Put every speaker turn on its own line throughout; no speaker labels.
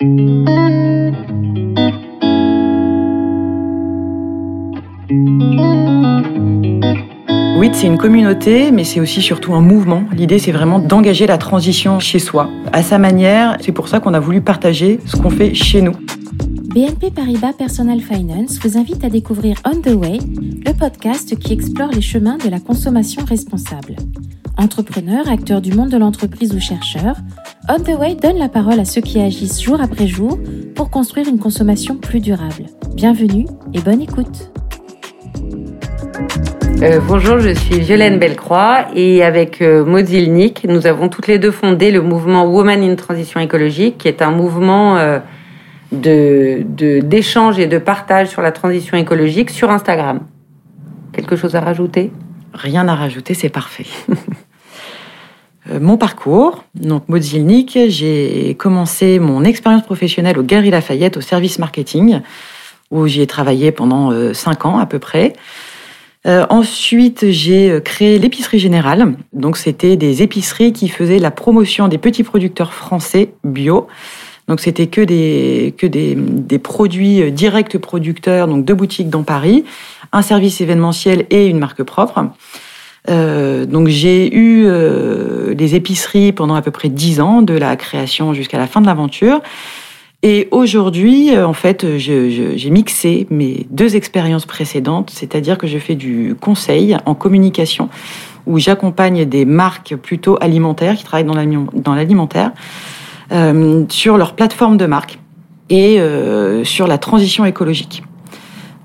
Oui, c'est une communauté, mais c'est aussi surtout un mouvement. L'idée, c'est vraiment d'engager la transition chez soi, à sa manière. C'est pour ça qu'on a voulu partager ce qu'on fait chez nous.
BNP Paribas Personal Finance vous invite à découvrir On the Way, le podcast qui explore les chemins de la consommation responsable. Entrepreneurs, acteurs du monde de l'entreprise ou chercheurs, On the Way donne la parole à ceux qui agissent jour après jour pour construire une consommation plus durable. Bienvenue et bonne écoute.
Euh, bonjour, je suis Violaine Bellecroix et avec euh, Maud Zilnik, nous avons toutes les deux fondé le mouvement Woman in Transition écologique, qui est un mouvement euh, de d'échange et de partage sur la transition écologique sur Instagram. Quelque chose à rajouter?
Rien à rajouter, c'est parfait. Euh, mon parcours, donc Maud j'ai commencé mon expérience professionnelle au Galeries Lafayette au service marketing, où j'y ai travaillé pendant euh, cinq ans à peu près. Euh, ensuite, j'ai créé l'épicerie générale. Donc, c'était des épiceries qui faisaient la promotion des petits producteurs français bio. Donc, c'était que des que des, des produits directs producteurs, donc deux boutiques dans Paris, un service événementiel et une marque propre. Euh, donc j'ai eu euh, les épiceries pendant à peu près dix ans, de la création jusqu'à la fin de l'aventure. Et aujourd'hui, euh, en fait, j'ai mixé mes deux expériences précédentes, c'est-à-dire que je fais du conseil en communication, où j'accompagne des marques plutôt alimentaires qui travaillent dans l'alimentaire euh, sur leur plateforme de marque et euh, sur la transition écologique.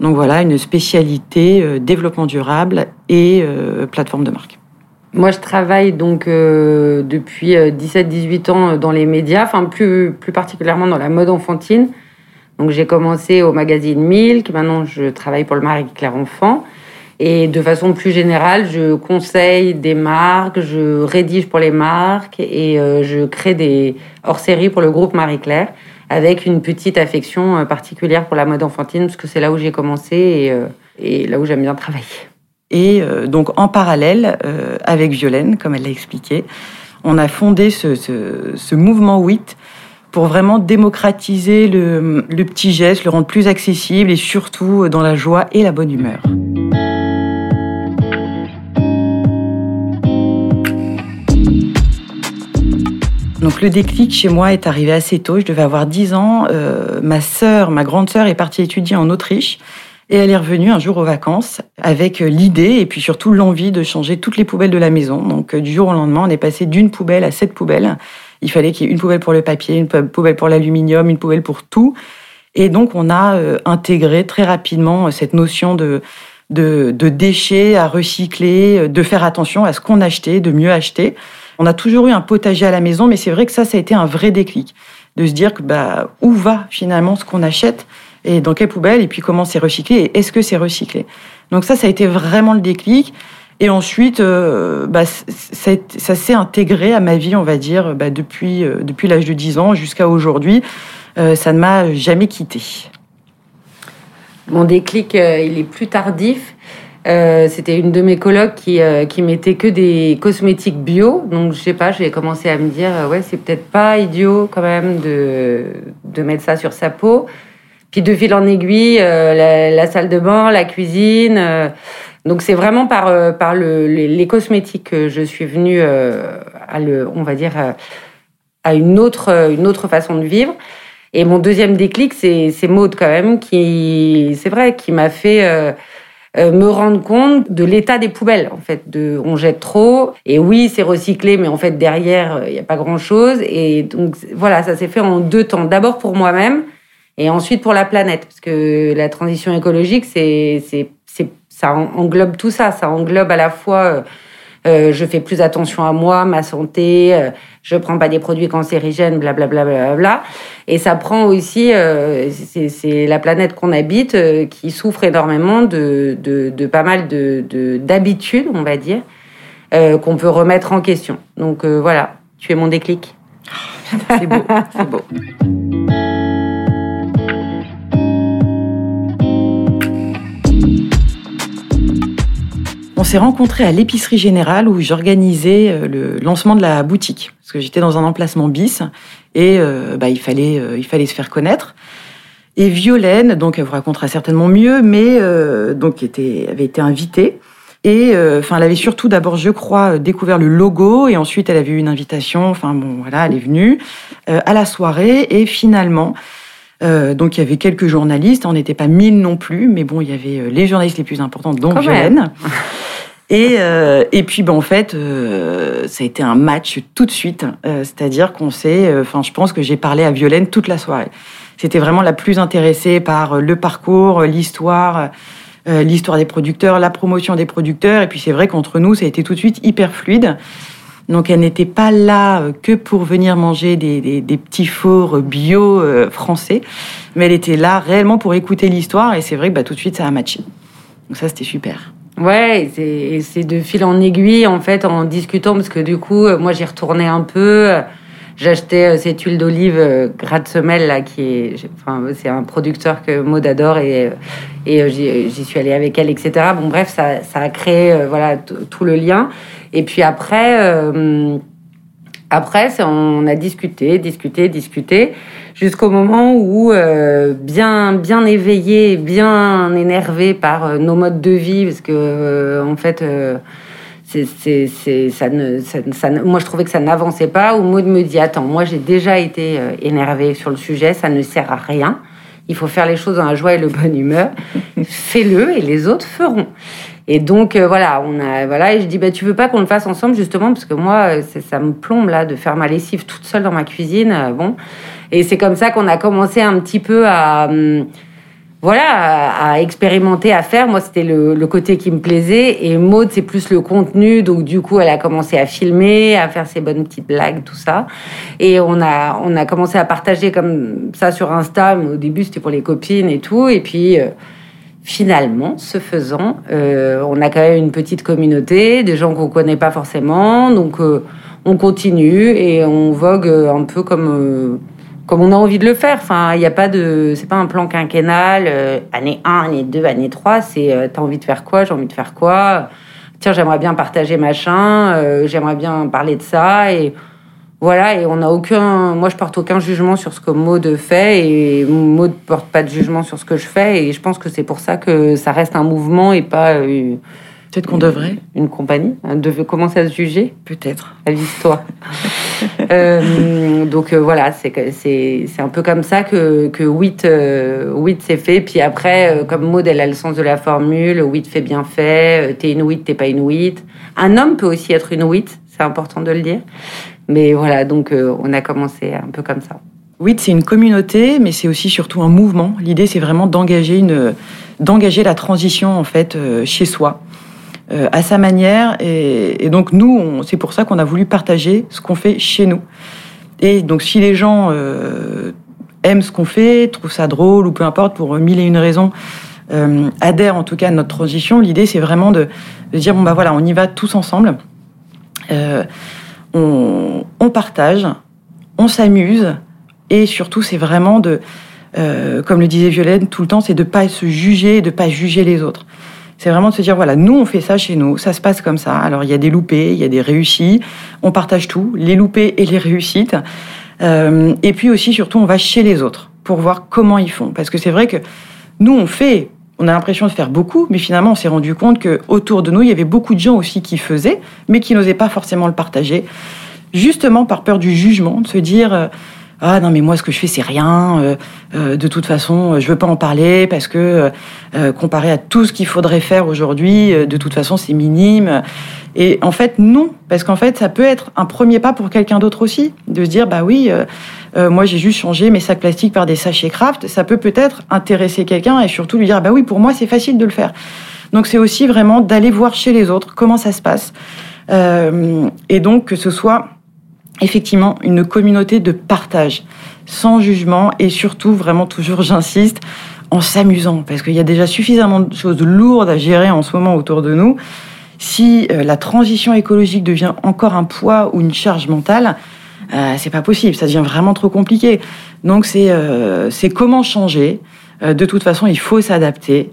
Donc voilà, une spécialité euh, développement durable et euh, plateforme de marque.
Moi, je travaille donc euh, depuis 17-18 ans dans les médias, enfin plus, plus particulièrement dans la mode enfantine. Donc j'ai commencé au magazine Milk, maintenant je travaille pour le Marie Claire Enfant. Et de façon plus générale, je conseille des marques, je rédige pour les marques et je crée des hors-séries pour le groupe Marie Claire avec une petite affection euh, particulière pour la mode enfantine, parce que c'est là où j'ai commencé et, euh, là où j'aime bien travailler.
Et euh, donc en parallèle, avec Violaine, comme elle l'a expliqué, on a fondé ce, mouvement WIT pour vraiment démocratiser le, le petit geste, le rendre plus accessible et surtout dans la joie et la bonne humeur. Donc le déclic chez moi est arrivé assez tôt. Je devais avoir 10 ans. Euh, ma sœur, ma grande sœur, est partie étudier en Autriche. Et elle est revenue un jour aux vacances avec euh, l'idée et puis surtout l'envie de changer toutes les poubelles de la maison. Donc euh, du jour au lendemain, on est passé d'une poubelle à sept poubelles. Il fallait qu'il y ait une poubelle pour le papier, une poubelle pour l'aluminium, une poubelle pour tout. Et donc on a intégré très rapidement cette notion de, de, de déchets à recycler, de faire attention à ce qu'on achetait, de mieux acheter. On a toujours eu un potager à la maison, mais c'est vrai que ça, ça a été un vrai déclic. De se dire que, bah, où va finalement ce qu'on achète et dans quelle poubelle et puis comment c'est recyclé et est-ce que c'est recyclé. Donc ça, ça a été vraiment le déclic. Et ensuite, euh, bah, ça, s'est intégré à ma vie, on va dire, bah, depuis, euh, depuis l'âge de 10 ans jusqu'à aujourd'hui. Euh, ça ne m'a jamais quitté.
Mon déclic, il est plus tardif. Euh, c'était une de mes colocs qui, euh, qui mettait que des cosmétiques bio. Donc, je sais pas, j'ai commencé à me dire, euh, ouais, c'est peut-être pas idiot quand même de, de mettre ça sur sa peau. Puis, de fil en aiguille, la, salle de bain, la cuisine. donc, c'est vraiment par, par le, les, cosmétiques que je suis venue à le, on va dire, à une autre, une autre façon de vivre. Et mon deuxième déclic, c'est, Maude quand même, qui, c'est vrai, qui m'a fait euh, me rendre compte de l'état des poubelles. En fait, de, on jette trop. Et oui, c'est recyclé, mais en fait derrière, il n'y a pas grand chose. Et donc voilà, ça s'est fait en deux temps. D'abord pour moi-même et ensuite pour la planète, parce que la transition écologique, c'est, c'est, c'est, ça englobe tout ça. Ça englobe à la fois euh, euh, je fais plus attention à moi, ma santé, euh, je prends pas des produits cancérigènes, blablabla. Bla, bla, bla, Et ça prend aussi, euh, c'est la planète qu'on habite euh, qui souffre énormément de, pas mal de d'habitudes, on va dire, qu'on peut remettre en question. Donc voilà, tu es mon déclic.
C'est beau, c'est beau. On s'est rencontrés à l'épicerie générale où j'organisais euh, le lancement de la boutique. Parce que j'étais dans un emplacement bis et bah, il fallait il fallait se faire connaître. Et Violaine, donc elle vous racontera certainement mieux, mais donc était avait été invitée. Et enfin, elle avait surtout d'abord, je crois, découvert le logo, et ensuite elle avait eu une invitation. Enfin bon, voilà, elle est venue à la soirée, et finalement, euh, donc il y avait quelques journalistes, on n'était pas mille non plus, mais bon, il y avait euh, les journalistes les plus importants, dont Violaine. Et, euh, et puis, ben, en fait, euh, ça a été un match tout de suite. Euh, C'est-à-dire qu'on s'est, enfin, je pense que j'ai parlé à Violaine toute la soirée. C'était vraiment la plus intéressée par le parcours, l'histoire, l'histoire des producteurs, la promotion des producteurs. Et puis, c'est vrai qu'entre nous, ça a été tout de suite hyper fluide. Donc elle n'était pas là euh, que pour venir manger des, petits fours bio euh, français, mais elle était là réellement pour écouter l'histoire et c'est vrai que bah, tout de suite ça a matché. Donc ça c'était super.
Ouais, c'est de fil en aiguille en fait en discutant parce que du coup euh, moi j'y retournais un peu. J'achetais cette huile d'olive Gratte Semelle là qui est, enfin c'est un producteur que Maud adore et et j'y suis allée avec elle etc. Bon bref ça ça a créé voilà tout le lien et puis après, euh, après, on a discuté, discuté, discuté, jusqu'au moment où, euh, bien, bien éveillé, bien énervé par euh, nos modes de vie, parce que en fait, c'est, ça ne, ça, moi je trouvais que ça n'avançait pas. Où Maud me dit attends, moi j'ai déjà été énervé sur le sujet, ça ne sert à rien. Il faut faire les choses dans la joie et le bonne humeur. Fais-le et les autres feront. Et donc euh, voilà, on a voilà et je dis bah tu veux pas qu'on le fasse ensemble justement parce que moi euh, ça me plombe là de faire ma lessive toute seule dans ma cuisine euh, bon et c'est comme ça qu'on a commencé un petit peu à hum, voilà à, expérimenter à faire. Moi c'était le, le, côté qui me plaisait. Et Maude c'est plus le contenu. Donc du coup elle a commencé à filmer à faire ses bonnes petites blagues tout ça. Et on a on a commencé à partager comme ça sur Insta. Mais au début c'était pour les copines et tout. Et puis finalement, ce faisant, euh, on a quand même une petite communauté, des gens qu'on connaît pas forcément, donc euh, on continue et on vogue un peu comme euh, comme on a envie de le faire. Enfin, il n'y a pas de, c'est pas un plan quinquennal, année 1, année 2, année 3, c'est t'as envie de faire quoi, j'ai envie de faire quoi. Tiens, j'aimerais bien partager machin, j'aimerais bien parler de ça et voilà, et on n'a aucun. Moi, je porte aucun jugement sur ce que Maud fait et Maud porte pas de jugement sur ce que je fais. Et je pense que c'est pour ça que ça reste un mouvement et pas.
Euh, Peut-être qu'on devrait.
Une compagnie. On devait commencer à se juger.
Peut-être.
Avise-toi. euh, donc euh, voilà, c'est un peu comme ça que, que WIT, euh, s'est fait. Puis après, comme Maud, elle a le sens de la formule, WIT fait bien fait, t'es une WIT, t'es pas une WIT. Un homme peut aussi être une WIT, c'est important de le dire. Mais voilà, donc euh, on a commencé un peu comme ça.
Oui, c'est une communauté, mais c'est aussi surtout un mouvement. L'idée, c'est vraiment d'engager une, d'engager la transition en fait euh, chez soi, euh, à sa manière. Et, donc nous, c'est pour ça qu'on a voulu partager ce qu'on fait chez nous. Et donc si les gens aiment ce qu'on fait, trouvent ça drôle ou peu importe pour mille et une raisons, adhèrent en tout cas à notre transition, l'idée c'est vraiment de, dire bon bah voilà, on y va tous ensemble on, partage, on s'amuse, et surtout, c'est vraiment de, euh, comme le disait Violaine tout le temps, c'est de pas se juger, de pas juger les autres. C'est vraiment de se dire, voilà, nous, on fait ça chez nous, ça se passe comme ça. Alors, il y a des loupés, il y a des réussis, on partage tout, les loupés et les réussites. Euh, et puis aussi, surtout, on va chez les autres pour voir comment ils font. Parce que c'est vrai que nous, on fait on a l'impression de faire beaucoup, mais finalement, on s'est rendu compte que autour de nous, il y avait beaucoup de gens aussi qui faisaient, mais qui n'osaient pas forcément le partager, justement par peur du jugement, de se dire euh, ah non mais moi ce que je fais c'est rien. Euh, euh, de toute façon je veux pas en parler parce que comparé à tout ce qu'il faudrait faire aujourd'hui de toute façon c'est minime. Et en fait non parce qu'en fait ça peut être un premier pas pour quelqu'un d'autre aussi de se dire bah oui euh, moi j'ai juste changé mes sacs plastiques par des sachets craft, ça peut peut-être intéresser quelqu'un et surtout lui dire bah oui pour moi c'est facile de le faire. Donc c'est aussi vraiment d'aller voir chez les autres comment ça se passe. Euh, et donc que ce soit effectivement une communauté de partage sans jugement et surtout vraiment toujours j'insiste en s'amusant parce qu'il y a déjà suffisamment de choses lourdes à gérer en ce moment autour de nous. Si euh, la transition écologique devient encore un poids ou une charge mentale, euh, c'est pas possible, ça devient vraiment trop compliqué. Donc c'est euh, comment changer. Euh, de toute façon, il faut s'adapter.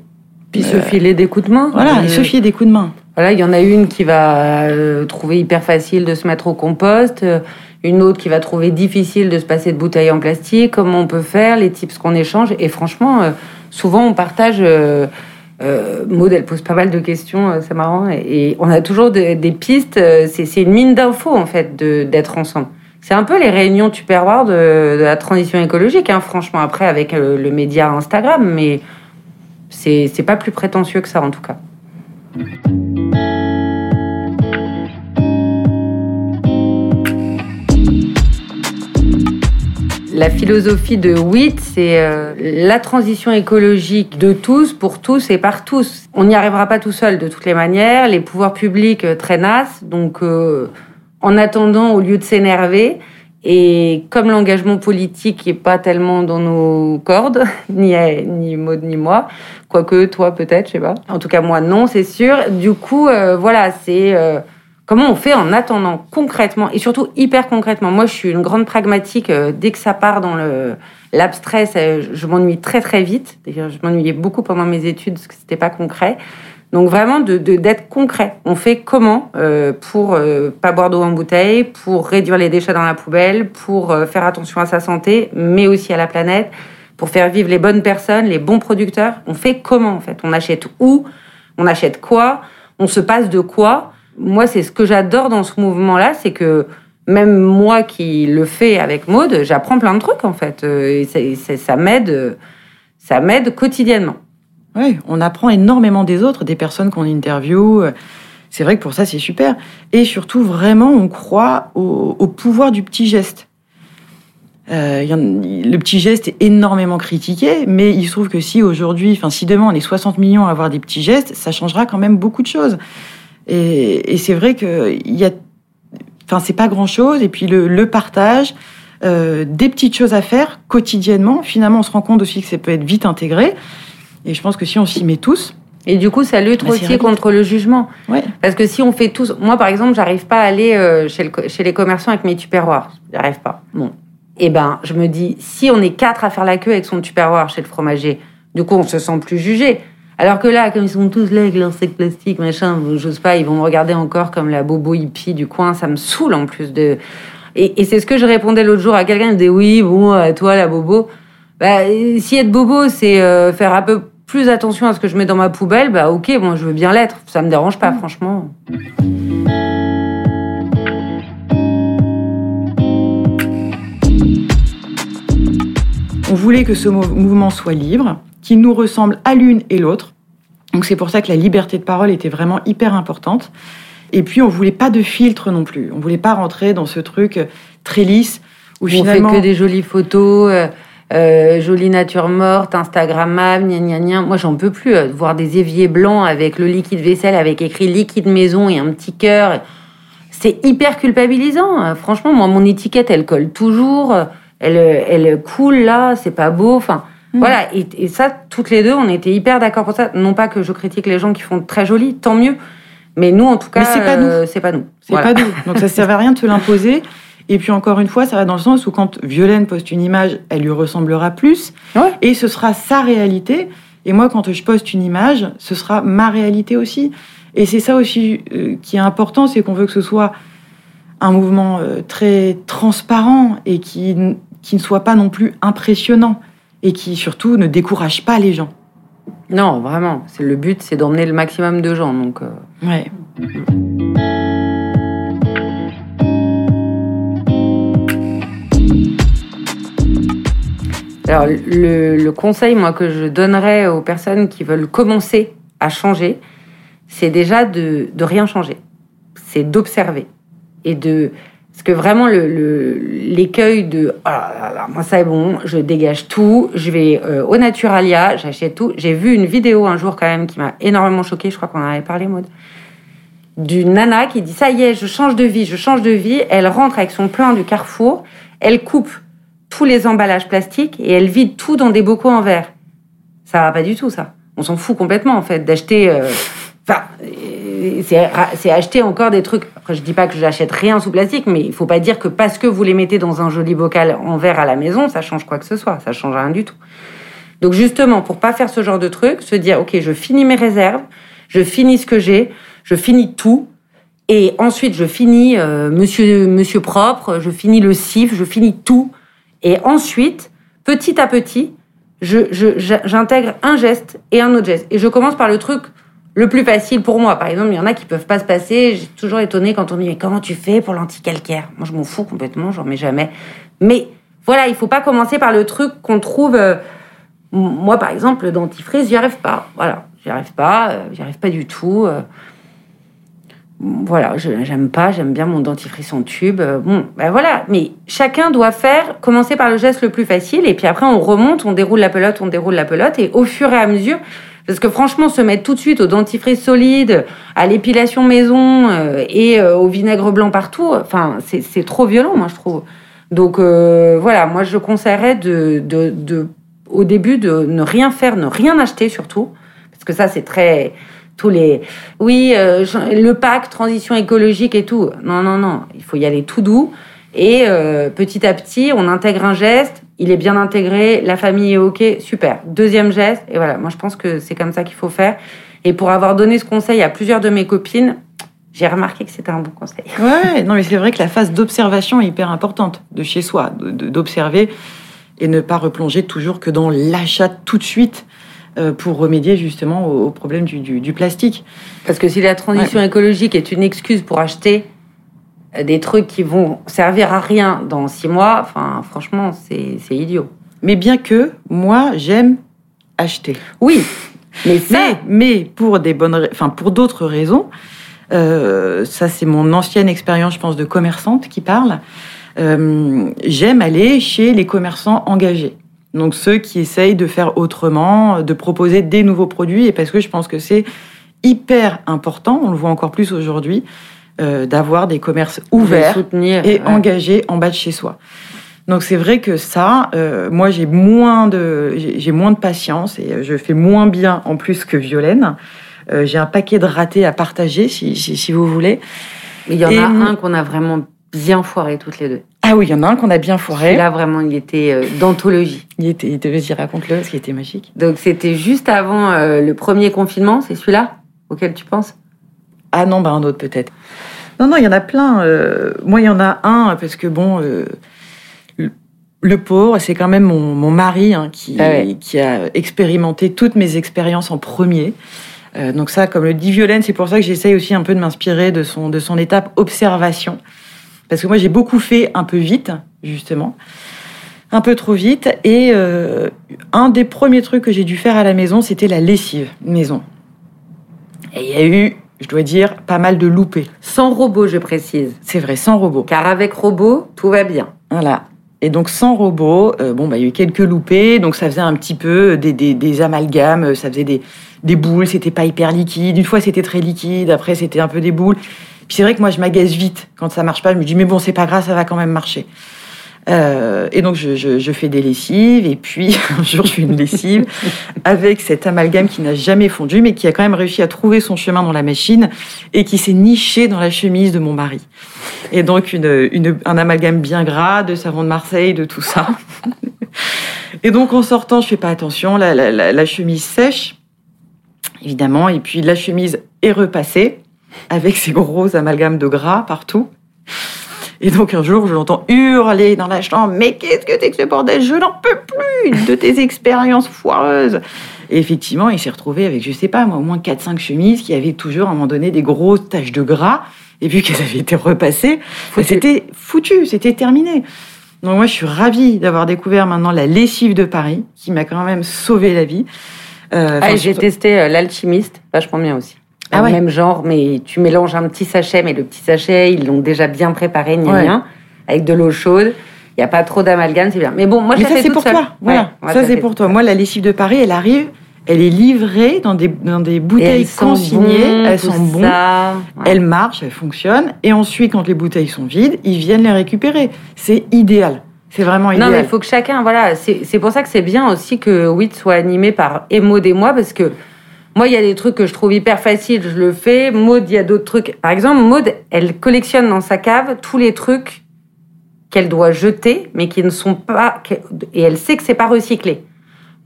Puis se filer des coups de main.
Voilà, et se filer des coups de main.
Il y en a une qui va trouver hyper facile de se mettre au compost. une autre qui va trouver difficile de se passer de bouteilles en plastique, comment on peut faire, les tips qu'on échange. Et franchement, euh, souvent on partage. Euh, euh, Maud, elle pose pas mal de questions, euh, c'est marrant, et, on a toujours des pistes. C'est une mine d'infos en fait d'être ensemble. C'est un peu les réunions Tupperware de, de la transition écologique, hein, franchement. Après, avec le média Instagram, mais c'est pas plus prétentieux que ça en tout cas. La philosophie de WIT, c'est euh, la transition écologique de tous, pour tous et par tous. On n'y arrivera pas tout seul de toutes les manières. Les pouvoirs publics euh, traînassent. Donc, euh, en attendant, au lieu de s'énerver, et comme l'engagement politique n'est pas tellement dans nos cordes, ni, ni Maud ni moi, quoique toi peut-être, je sais pas. En tout cas moi non, c'est sûr. Du coup, voilà, c'est Comment on fait en attendant concrètement et surtout hyper concrètement? Moi, je suis une grande pragmatique. Euh, dès que ça part dans le l'abstrait, je m'ennuie très très vite. D'ailleurs, je m'ennuyais beaucoup pendant mes études parce que c'était pas concret. Donc vraiment de d'être concret. On fait comment euh, pour euh, pas boire d'eau en bouteille, pour réduire les déchets dans la poubelle, pour euh, faire attention à sa santé, mais aussi à la planète, pour faire vivre les bonnes personnes, les bons producteurs. On fait comment en fait? On achète où? On achète quoi? On se passe de quoi? Moi, c'est ce que j'adore dans ce mouvement-là, c'est que même moi qui le fais avec Maude, j'apprends plein de trucs en fait. Euh, et ça, m'aide, ça m'aide quotidiennement.
Oui, on apprend énormément des autres, des personnes qu'on interviewe. C'est vrai que pour ça, c'est super. Et surtout, vraiment, on croit au, pouvoir du petit geste. Euh, le petit geste est énormément critiqué, mais il se trouve que si aujourd'hui, enfin si demain on est 60 millions à avoir des petits gestes, ça changera quand même beaucoup de choses. Et, c'est vrai que y a, enfin c'est pas grand chose. Et puis le, partage, euh, des petites choses à faire quotidiennement. Finalement, on se rend compte aussi que ça peut être vite intégré. Et je pense que si on s'y met tous,
et du coup, ça lutte bah, aussi contre le jugement.
Ouais.
Parce que si on fait tous... Moi, par exemple, j'arrive pas à aller euh, chez, chez, les commerçants avec mes tupperwares. J'arrive pas. Bon. Eh ben, je me dis, si on est quatre à faire la queue avec son tupperware chez le fromager, du coup, on se sent plus jugé. Alors que là, comme ils sont tous là avec leur sac plastique, machin, j'ose pas, ils vont me regarder encore comme la bobo hippie du coin. Ça me saoule en plus de. Et, c'est ce que je répondais l'autre jour à quelqu'un. Il me disait oui, bon, à toi la bobo. Bah, si être bobo, c'est euh, faire un peu plus attention à ce que je mets dans ma poubelle, bah ok, moi je veux bien l'être. Ça me dérange pas, franchement.
On voulait que ce mouvement soit libre, qui nous ressemblent à l'une et l'autre. Donc c'est pour ça que la liberté de parole était vraiment hyper importante. Et puis on voulait pas de filtre non plus. On voulait pas rentrer dans ce truc très lisse où, finalement
on fait que des jolies photos. Euh, euh, jolie nature morte, Instagrammable, gna gna gna. Moi, j'en peux plus. Euh, voir des éviers blancs avec le liquide vaisselle, avec écrit liquide maison et un petit cœur. C'est hyper culpabilisant. Franchement, moi, mon étiquette, elle colle toujours. Elle, elle coule là. C'est pas beau. Enfin, Mm. Voilà, et, ça, toutes les deux, on était hyper d'accord pour ça. Non pas que je critique les gens qui font très joli, tant mieux. Mais nous, en tout cas,
c'est pas nous.
c'est pas nous.
C'est pas nous. Donc ça sert à rien de te l'imposer. Et puis encore une fois, ça va dans le sens où quand Violaine poste une image, elle lui ressemblera plus. Et ce sera sa réalité. Et moi, quand je poste une image, ce sera ma réalité aussi. Et c'est ça aussi euh, qui est important, c'est qu'on veut que ce soit un mouvement euh, très transparent et qui, qui ne soit pas non plus impressionnant et qui surtout ne décourage pas les gens.
Non, vraiment. C'est le but, c'est d'emmener le maximum de gens. Donc. Euh.
Ouais.
Alors le, le, conseil, moi, que je donnerais aux personnes qui veulent commencer à changer, c'est déjà de, de rien changer. C'est d'observer et de parce que vraiment, l'écueil de oh moi ça est bon, je dégage tout, je vais euh, au Naturalia, j'achète tout. J'ai vu une vidéo un jour quand même qui m'a énormément choquée, je crois qu'on en avait parlé, mode d'une nana qui dit ça y est, je change de vie, je change de vie. Elle rentre avec son plein du carrefour, elle coupe tous les emballages plastiques et elle vide tout dans des bocaux en verre. Ça va pas du tout, ça. On s'en fout complètement, en fait, d'acheter. Euh, enfin, c'est acheter encore des trucs. Après, je dis pas que j'achète rien sous plastique, mais il faut pas dire que parce que vous les mettez dans un joli bocal en verre à la maison, ça change quoi que ce soit. Ça change rien du tout. Donc justement, pour pas faire ce genre de truc, se dire ok, je finis mes réserves, je finis ce que j'ai, je finis tout, Et ensuite, je finis euh, monsieur, monsieur propre, je finis le cif, je finis tout. Et ensuite, petit à petit, j'intègre je, un geste et un autre geste. Et je commence par le truc le plus facile pour moi. Par exemple, il y en a qui peuvent pas se passer. J'ai toujours étonné quand on me dit mais comment tu fais pour l'anticalcaire? Moi, je m'en fous complètement, j'en mets jamais. Mais voilà, il faut pas commencer par le truc qu'on trouve. Euh, moi, par exemple, le dentifrice, j'y arrive pas. Voilà, j'y arrive pas, euh, j'y arrive pas du tout voilà, j'aime pas, j'aime bien mon dentifrice en tube. Euh, bon, ben voilà. Mais chacun doit faire, commencer par le geste le plus facile, et puis après on remonte, on déroule la pelote, on déroule la pelote, et au fur et à mesure, parce que franchement, se mettre tout de suite au dentifrice solide, à l'épilation maison euh, et euh, au vinaigre blanc partout, enfin, c'est trop violent, moi je trouve. Donc voilà, moi je conseillerais de, de, de, au début de ne rien faire, ne rien acheter surtout, parce que ça c'est très tous les oui euh, le pack transition écologique et tout. Non non non, il faut y aller tout doux et euh, petit à petit on intègre un geste, il est bien intégré, la famille est ok, super. Deuxième geste et voilà, moi je pense que c'est comme ça qu'il faut faire. Et pour avoir donné ce conseil à plusieurs de mes copines, j'ai remarqué que c'était un bon conseil.
Ouais, non mais c'est vrai que la phase d'observation est hyper importante de chez soi, d'observer et ne pas replonger toujours que dans l'achat tout de suite. Euh, pour remédier justement au, problème du, plastique.
Parce que si la transition écologique est une excuse pour acheter des trucs qui vont servir à rien dans six mois, enfin franchement c'est idiot.
Mais bien que moi j'aime acheter.
Oui,
mais mais, pour des bonnes, enfin pour d'autres raisons. Euh, ça c'est mon ancienne expérience, je pense, de commerçante qui parle. j'aime aller chez les commerçants engagés. Donc ceux qui essayent de faire autrement, de proposer des nouveaux produits, et parce que je pense que c'est hyper important, on le voit encore plus aujourd'hui, euh, d'avoir des commerces ouverts et engagés en bas de chez soi. Donc c'est vrai que ça, euh, moi j'ai moins de j'ai moins de patience et je fais moins bien en plus que Violaine. Euh, j'ai un paquet de ratés à partager si, si, vous voulez.
Mais il y en a un qu'on a vraiment bien foiré toutes les deux.
Ah oui, il y en a un qu'on a bien foiré.
Là, vraiment, il était euh, d'anthologie.
Il était, dire raconte-le, ce qui était magique.
Donc, c'était juste avant euh, le premier confinement, c'est celui-là auquel tu penses?
Ah non, bah un autre peut-être. Non, non, il y en a plein. Euh, moi, il y en a un, parce que bon, le, pauvre, c'est quand même mon, mari hein, qui, ah qui a expérimenté toutes mes expériences en premier. donc ça, comme le dit Violaine, c'est pour ça que j'essaye aussi un peu de m'inspirer de son, de son étape observation. Parce que moi, j'ai beaucoup fait un peu vite, justement. Un peu trop vite. Et euh, un des premiers trucs que j'ai dû faire à la maison, c'était la lessive maison. Et il y a eu, je dois dire, pas mal de loupés.
Sans robot, je précise.
C'est vrai, sans robot.
Car avec robot, tout va bien.
Voilà. Et donc sans robot, euh, bon bah il y a eu quelques loupés, donc ça faisait un petit peu des, des, des amalgames, ça faisait des, des boules, c'était pas hyper liquide. Une fois c'était très liquide, après c'était un peu des boules. Puis c'est vrai que moi, je m'agace vite quand ça marche pas. Je me dis, mais bon, c'est pas grave, ça va quand même marcher. Euh, et donc, je, fais des lessives. Et puis, un jour, je fais une lessive avec cet amalgame qui n'a jamais fondu, mais qui a quand même réussi à trouver son chemin dans la machine et qui s'est niché dans la chemise de mon mari. Et donc, une, un amalgame bien gras, de savon de Marseille, de tout ça. Et donc, en sortant, je fais pas attention. La, la chemise sèche, évidemment. Et puis, la chemise est repassée avec ces gros amalgames de gras partout. Et donc un jour, je l'entends hurler dans la chambre, mais qu'est-ce que c'est que ce bordel? Je n'en peux plus de tes expériences foireuses. Et effectivement, il s'est retrouvé avec, je sais pas, moi, au moins 4-5 chemises qui avaient toujours, à un moment donné, des grosses taches de gras. Et puis qu'elles avaient été repassées, c'était foutu, c'était terminé. Donc moi, je suis ravie d'avoir découvert maintenant la lessive de Paris, qui m'a quand même sauvé la vie.
Euh, ah, j'ai testé euh, l'alchimiste, vachement bien aussi ah même genre, mais tu mélanges un petit sachet, mais le petit sachet, ils l'ont déjà bien préparé, ni rien, avec de l'eau chaude. Il n'y a pas trop d'amalgame, c'est bien. Mais bon, moi,
je
ça,
c'est pour toi. Voilà. ça, c'est pour toi. Moi, la lessive de Paris, elle arrive, elle est livrée dans des, dans des bouteilles consignées. elles sont bonnes. Elles marchent, elles fonctionnent. Et ensuite, quand les bouteilles sont vides, ils viennent les récupérer. C'est idéal. C'est vraiment idéal.
Non, mais il faut que chacun, voilà, c'est pour ça que c'est bien aussi que WIT soit animé par Emo des mois, parce que moi, il y a des trucs que je trouve hyper faciles, je le fais. Maud, il y a d'autres trucs. Par exemple, Maud, elle collectionne dans sa cave tous les trucs qu'elle doit jeter, mais qui ne sont pas. Et elle sait que c'est pas recyclé.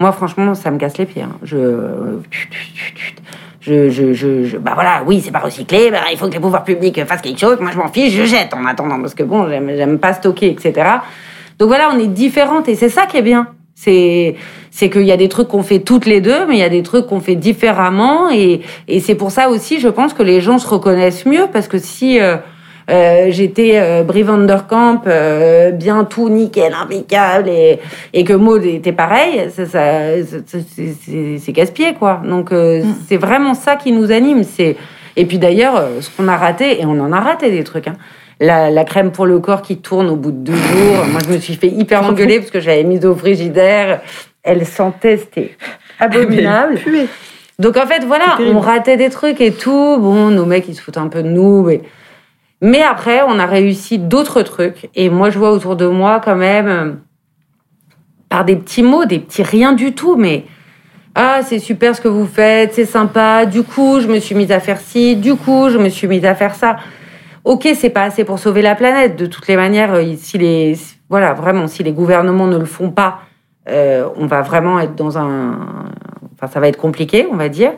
Moi, franchement, ça me casse les pieds. Hein. Je. je, je, je, bah voilà, oui, c'est pas recyclé, bah, il faut que les pouvoirs publics fassent quelque chose. Moi, je m'en fiche, je jette en attendant, parce que bon, j'aime pas stocker, etc. Donc voilà, on est différentes et c'est ça qui est bien. C'est c'est qu'il y a des trucs qu'on fait toutes les deux, mais il y a des trucs qu'on fait différemment et et c'est pour ça aussi, je pense que les gens se reconnaissent mieux parce que si euh, euh, j'étais euh, Brie Vanderkamp, euh, bien tout nickel, impeccable, et, et que Maud était pareil, ça, ça, c'est casse-pied, quoi. Donc, euh, mm. c'est vraiment ça qui nous anime. C'est Et puis d'ailleurs, euh, ce qu'on a raté, et on en a raté des trucs, hein, la, la, crème pour le corps qui tourne au bout de deux jours. Moi, je me suis fait hyper engueuler parce que j'avais mis au frigidaire. Elle sentait, c'était abominable. Donc en fait, voilà, on ratait des trucs et tout. Bon, nos mecs, ils se foutent un peu de nous. Mais, mais après, on a réussi d'autres trucs. Et moi, je vois autour de moi quand même, euh, par des petits mots, des petits rien du tout, mais ah, c'est super ce que vous faites, c'est sympa. Du coup, je me suis mise à faire ci. Du coup, je me suis mise à faire ça ok, c'est pas assez pour sauver la planète. De toutes les manières, euh, si les, voilà, vraiment, si les gouvernements ne le font pas, euh, on va vraiment être dans un, enfin, ça va être compliqué, on va dire.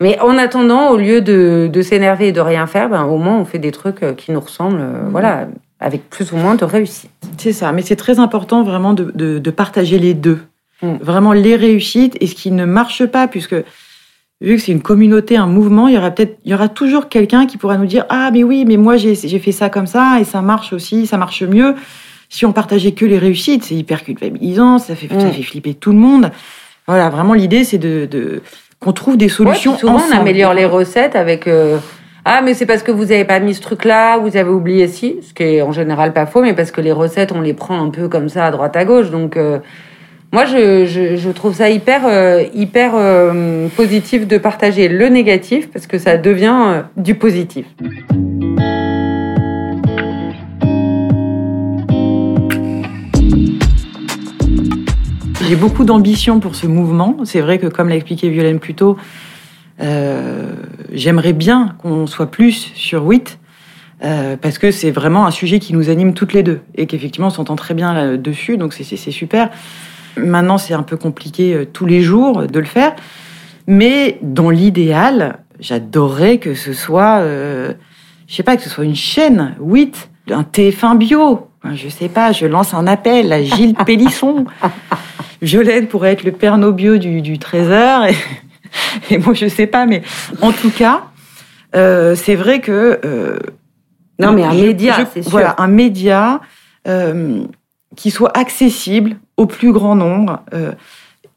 Mais en attendant, au lieu de, de s'énerver et de rien faire, ben, au moins on fait des trucs euh, qui nous ressemblent, mmh. voilà, avec plus ou moins de réussite.
C'est ça, mais c'est très important vraiment de, de, de partager les deux. Mmh. Vraiment les réussites et ce qui ne marche pas, puisque vu que c'est une communauté, un mouvement, il y aura peut-être, il y aura toujours quelqu'un qui pourra nous dire ah mais oui, mais moi j'ai fait ça comme ça et ça marche aussi, ça marche mieux. Si on partageait que les réussites, c'est hyper culpabilisant, ça fait, ça mm. fait flipper tout le monde. Voilà, vraiment l'idée c'est de, de qu'on trouve des solutions.
Ouais, souvent on améliore les recettes avec euh, ah mais c'est parce que vous avez pas mis ce truc là, vous avez oublié ci, ce qui est en général pas faux, mais parce que les recettes on les prend un peu comme ça à droite à gauche, donc euh, moi, je, trouve ça hyper, euh, hyper euh, positif de partager le négatif parce que ça devient euh, du positif.
J'ai beaucoup d'ambition pour ce mouvement. C'est vrai que, comme l'a expliqué Violaine plus tôt, j'aimerais bien qu'on soit plus sur 8 euh, parce que c'est vraiment un sujet qui nous anime toutes les deux et qu'effectivement on s'entend très bien là-dessus, donc c'est super. Maintenant, c'est un peu compliqué euh, tous les jours de le faire. Mais dans l'idéal, j'adorerais que ce soit, euh, je sais pas, que ce soit une chaîne, 8, un TF1 bio. Je sais pas, je lance un appel à Gilles Pélisson. l'aide pourrait être le père bio du, du Trésor. Et, et, moi, je sais pas, mais en tout cas, euh, c'est vrai que. Euh,
non, mais un média, c'est sûr.
Voilà, un média euh, qui soit accessible au plus grand nombre, euh,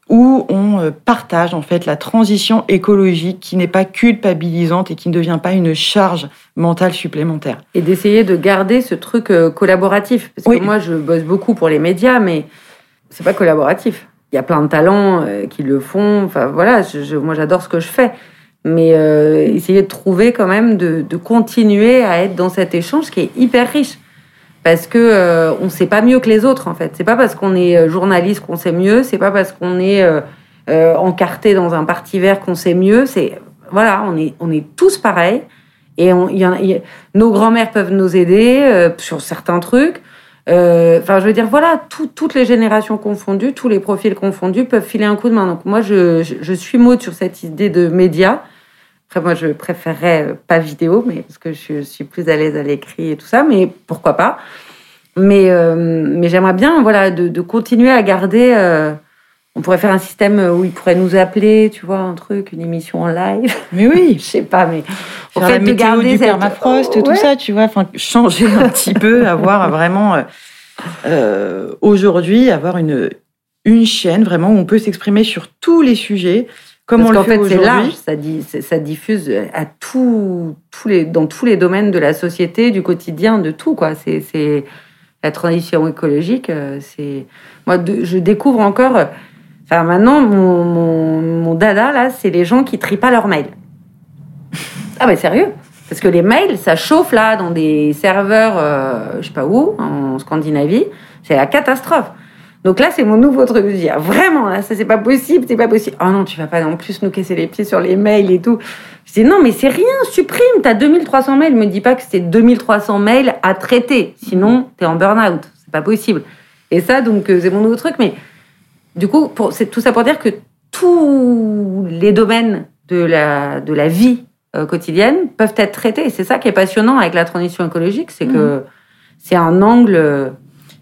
où on euh, partage en fait la transition écologique qui n'est pas culpabilisante et qui ne devient pas une charge mentale supplémentaire.
Et d'essayer de garder ce truc euh, collaboratif. Parce que moi, je bosse beaucoup pour les médias, mais c'est pas collaboratif. Il y a plein de talents qui le font. Enfin voilà, je, moi j'adore ce que je fais. Mais essayer de trouver quand même, de, de continuer à être dans cet échange qui est hyper riche parce que euh, on sait pas mieux que les autres en fait. C'est pas parce qu'on est euh, journaliste qu'on sait mieux, c'est pas parce qu'on est euh, euh, encarté dans un parti vert qu'on sait mieux. C'est voilà, on est on est tous pareils et on, y a, y nos grands-mères peuvent nous aider euh, sur certains trucs. Enfin, je veux dire, voilà, tout, toutes les générations confondues, tous les profils confondus peuvent filer un coup de main. Donc moi, je, je, je suis mode sur cette idée de médias après, moi, je préférerais euh, pas vidéo, mais parce que je suis plus à l'aise à l'écrit et tout ça, mais pourquoi pas. Mais, euh, mais j'aimerais bien, voilà, de, de, continuer à garder. Euh, on pourrait faire un système où ils pourraient nous appeler, tu vois, un truc, une émission en live.
Mais oui,
je sais pas, mais
en fait, de garder du cette... permafrost, oh, tout ouais. ça, tu vois, enfin, changer un petit peu, avoir vraiment euh, aujourd'hui, avoir une une chaîne vraiment où on peut s'exprimer sur tous les sujets comme
Parce
on le
fait,
fait
c'est large, ça, dit, ça diffuse à tout, tous les, dans tous les domaines de la société, du quotidien, de tout. Quoi. C'est, la transition écologique. euh, C'est moi, de- je découvre encore. Enfin, maintenant, mon, mon, mon dada là, c'est les gens qui trient pas leurs mails. Ah mais sérieux? Parce que les mails, ça chauffe là dans des serveurs, euh, je sais pas où, en Scandinavie. C'est la catastrophe. Donc là, c'est mon nouveau truc de dire vraiment là, ça c'est pas possible, c'est pas possible. Oh non, tu vas pas non plus nous casser les pieds sur les mails et tout. Je dis non, mais c'est rien, supprime. T'as 2300 mails. Me dis pas que c'est 2300 mails à traiter. Sinon, t'es en burn-out. C'est pas possible. Et ça, donc, euh, c'est mon nouveau truc. Mais du coup, pour, c'est tout ça pour dire que tous les domaines de la, de la vie euh, quotidienne peuvent être traitées. Et c'est ça qui est passionnant avec la transition écologique, c'est que
Mhm.
c'est un angle.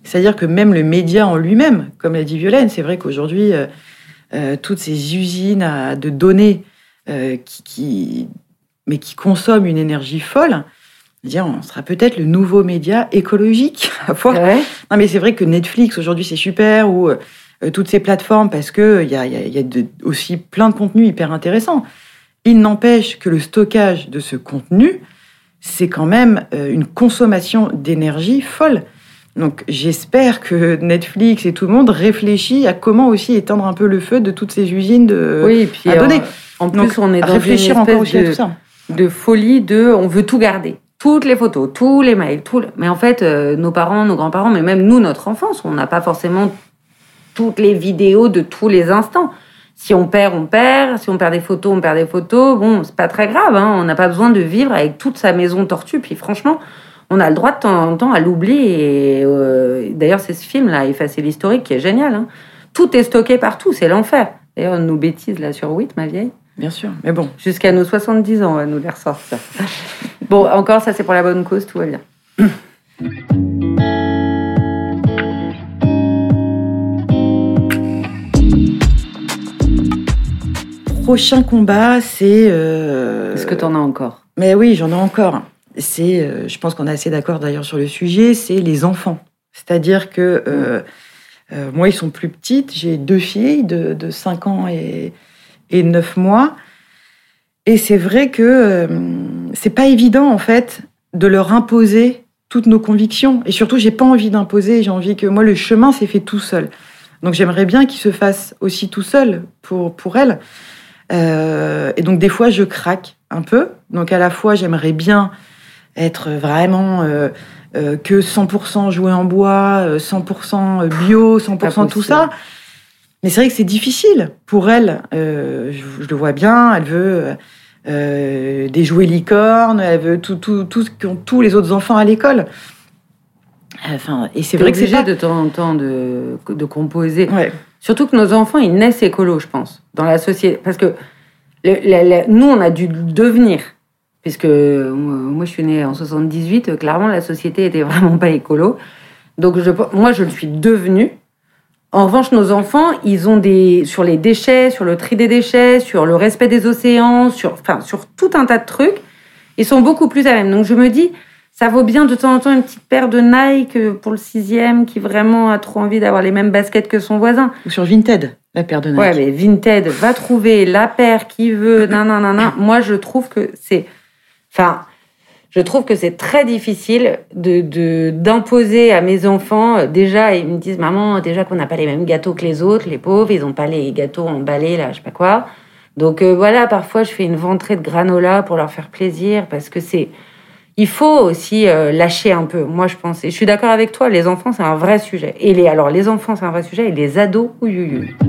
C'est-à-dire que même le média en lui-même, comme l'a dit Violaine, c'est vrai qu'aujourd'hui, euh, euh, toutes ces usines à- de données euh, qui, qui- mais qui consomment une énergie folle, dire, on sera peut-être le nouveau média écologique à voir.
ouais.
Non, mais c'est vrai que Netflix aujourd'hui c'est super ou euh, toutes ces plateformes parce que il y a, il y a- il y a de- aussi plein de contenus hyper intéressants. Il n'empêche que le stockage de ce contenu, c'est quand même une consommation d'énergie folle. Donc j'espère que Netflix et tout le monde réfléchit à comment aussi éteindre un peu le feu de toutes ces usines de
oui, et puis
à donner.
en plus,
Donc,
on est dans
réfléchir
une espèce
à
de,
tout ça.
de folie de on veut tout garder. Toutes les photos, tous les mails, tout le- mais en fait, euh, nos parents, nos grands-parents, mais même nous, notre enfance, on n'a pas forcément toutes les vidéos de tous les instants. Si on perd, on perd. Si on perd des photos, on perd des photos. Bon, c'est pas très grave. Hein. On n'a pas besoin de vivre avec toute sa maison tortue. Puis franchement, on a le droit de temps en temps à l'oublier. Euh, d'ailleurs, c'est ce film-là, Effacer l'historique, qui est génial. Hein. Tout est stocké partout. C'est l'enfer. D'ailleurs, nos bêtises là sur 8, ma vieille.
Bien sûr, mais bon,
Jusqu'à nos 70 ans, on va nous les ressortir. bon, encore, ça c'est pour la bonne cause, tout va bien.
prochain combat, c'est. euh,
Est-ce que t'en as encore?
Mais oui, j'en ai encore. C'est, euh, je pense qu'on est assez d'accord d'ailleurs sur le sujet, c'est les enfants. C'est-à-dire que euh, euh, moi, ils sont plus petites. J'ai deux filles de, de 5 ans et, et 9 mois. Et c'est vrai que c'est pas évident, en fait, de leur imposer toutes nos convictions. Et surtout, j'ai pas envie d'imposer. J'ai envie que moi, le chemin s'est fait tout seul. Donc, j'aimerais bien qu'ils se fassent aussi tout seul pour, pour elles. Et donc des fois je craque un peu. Donc à la fois j'aimerais bien être vraiment euh, euh, que 100% joué en bois, euh, 100% bio, 100% tout ça. Mais c'est vrai que c'est difficile pour elle. Euh, je, je le vois bien. Elle veut euh, des jouets licornes. Elle veut tout, tout, tout ce qu'ont tous les autres enfants à l'école. Enfin, et c'est vrai que c'est pas.
de temps en temps de, de composer.
Ouais.
Surtout que nos enfants, ils naissent écolos, je pense, dans la société. Parce que le- nous, on a dû devenir. Puisque euh, moi, je suis née en 78, euh, clairement, la société était vraiment pas écolo. Donc, je, moi, je le suis devenue. En revanche, nos enfants, ils ont des. sur les déchets, sur le tri des déchets, sur le respect des océans, sur, enfin, sur tout un tas de trucs, ils sont beaucoup plus à même. Donc, je me dis, ça vaut bien de temps en temps une petite paire de Nike euh, pour le sixième qui vraiment a trop envie d'avoir les mêmes baskets que son voisin.
Ou sur Vinted, la paire de Nike.
Ouais, mais Vinted va trouver la paire qui veut, nan, nan, nan, nan. Moi, je trouve que c'est. Enfin, je trouve que c'est très difficile de d'imposer à mes enfants. euh, Déjà, ils me disent, maman, déjà qu'on n'a pas les mêmes gâteaux que les autres, les pauvres, ils n'ont pas les gâteaux emballés, là, je sais pas quoi. Donc euh, voilà, parfois, je fais une ventrée de granola pour leur faire plaisir parce que c'est. Il faut aussi euh, lâcher un peu, moi je pense. Et je suis d'accord avec toi, les enfants, c'est un vrai sujet. Et les, alors, les enfants, c'est un vrai sujet, et les ados, oui, oui, oui.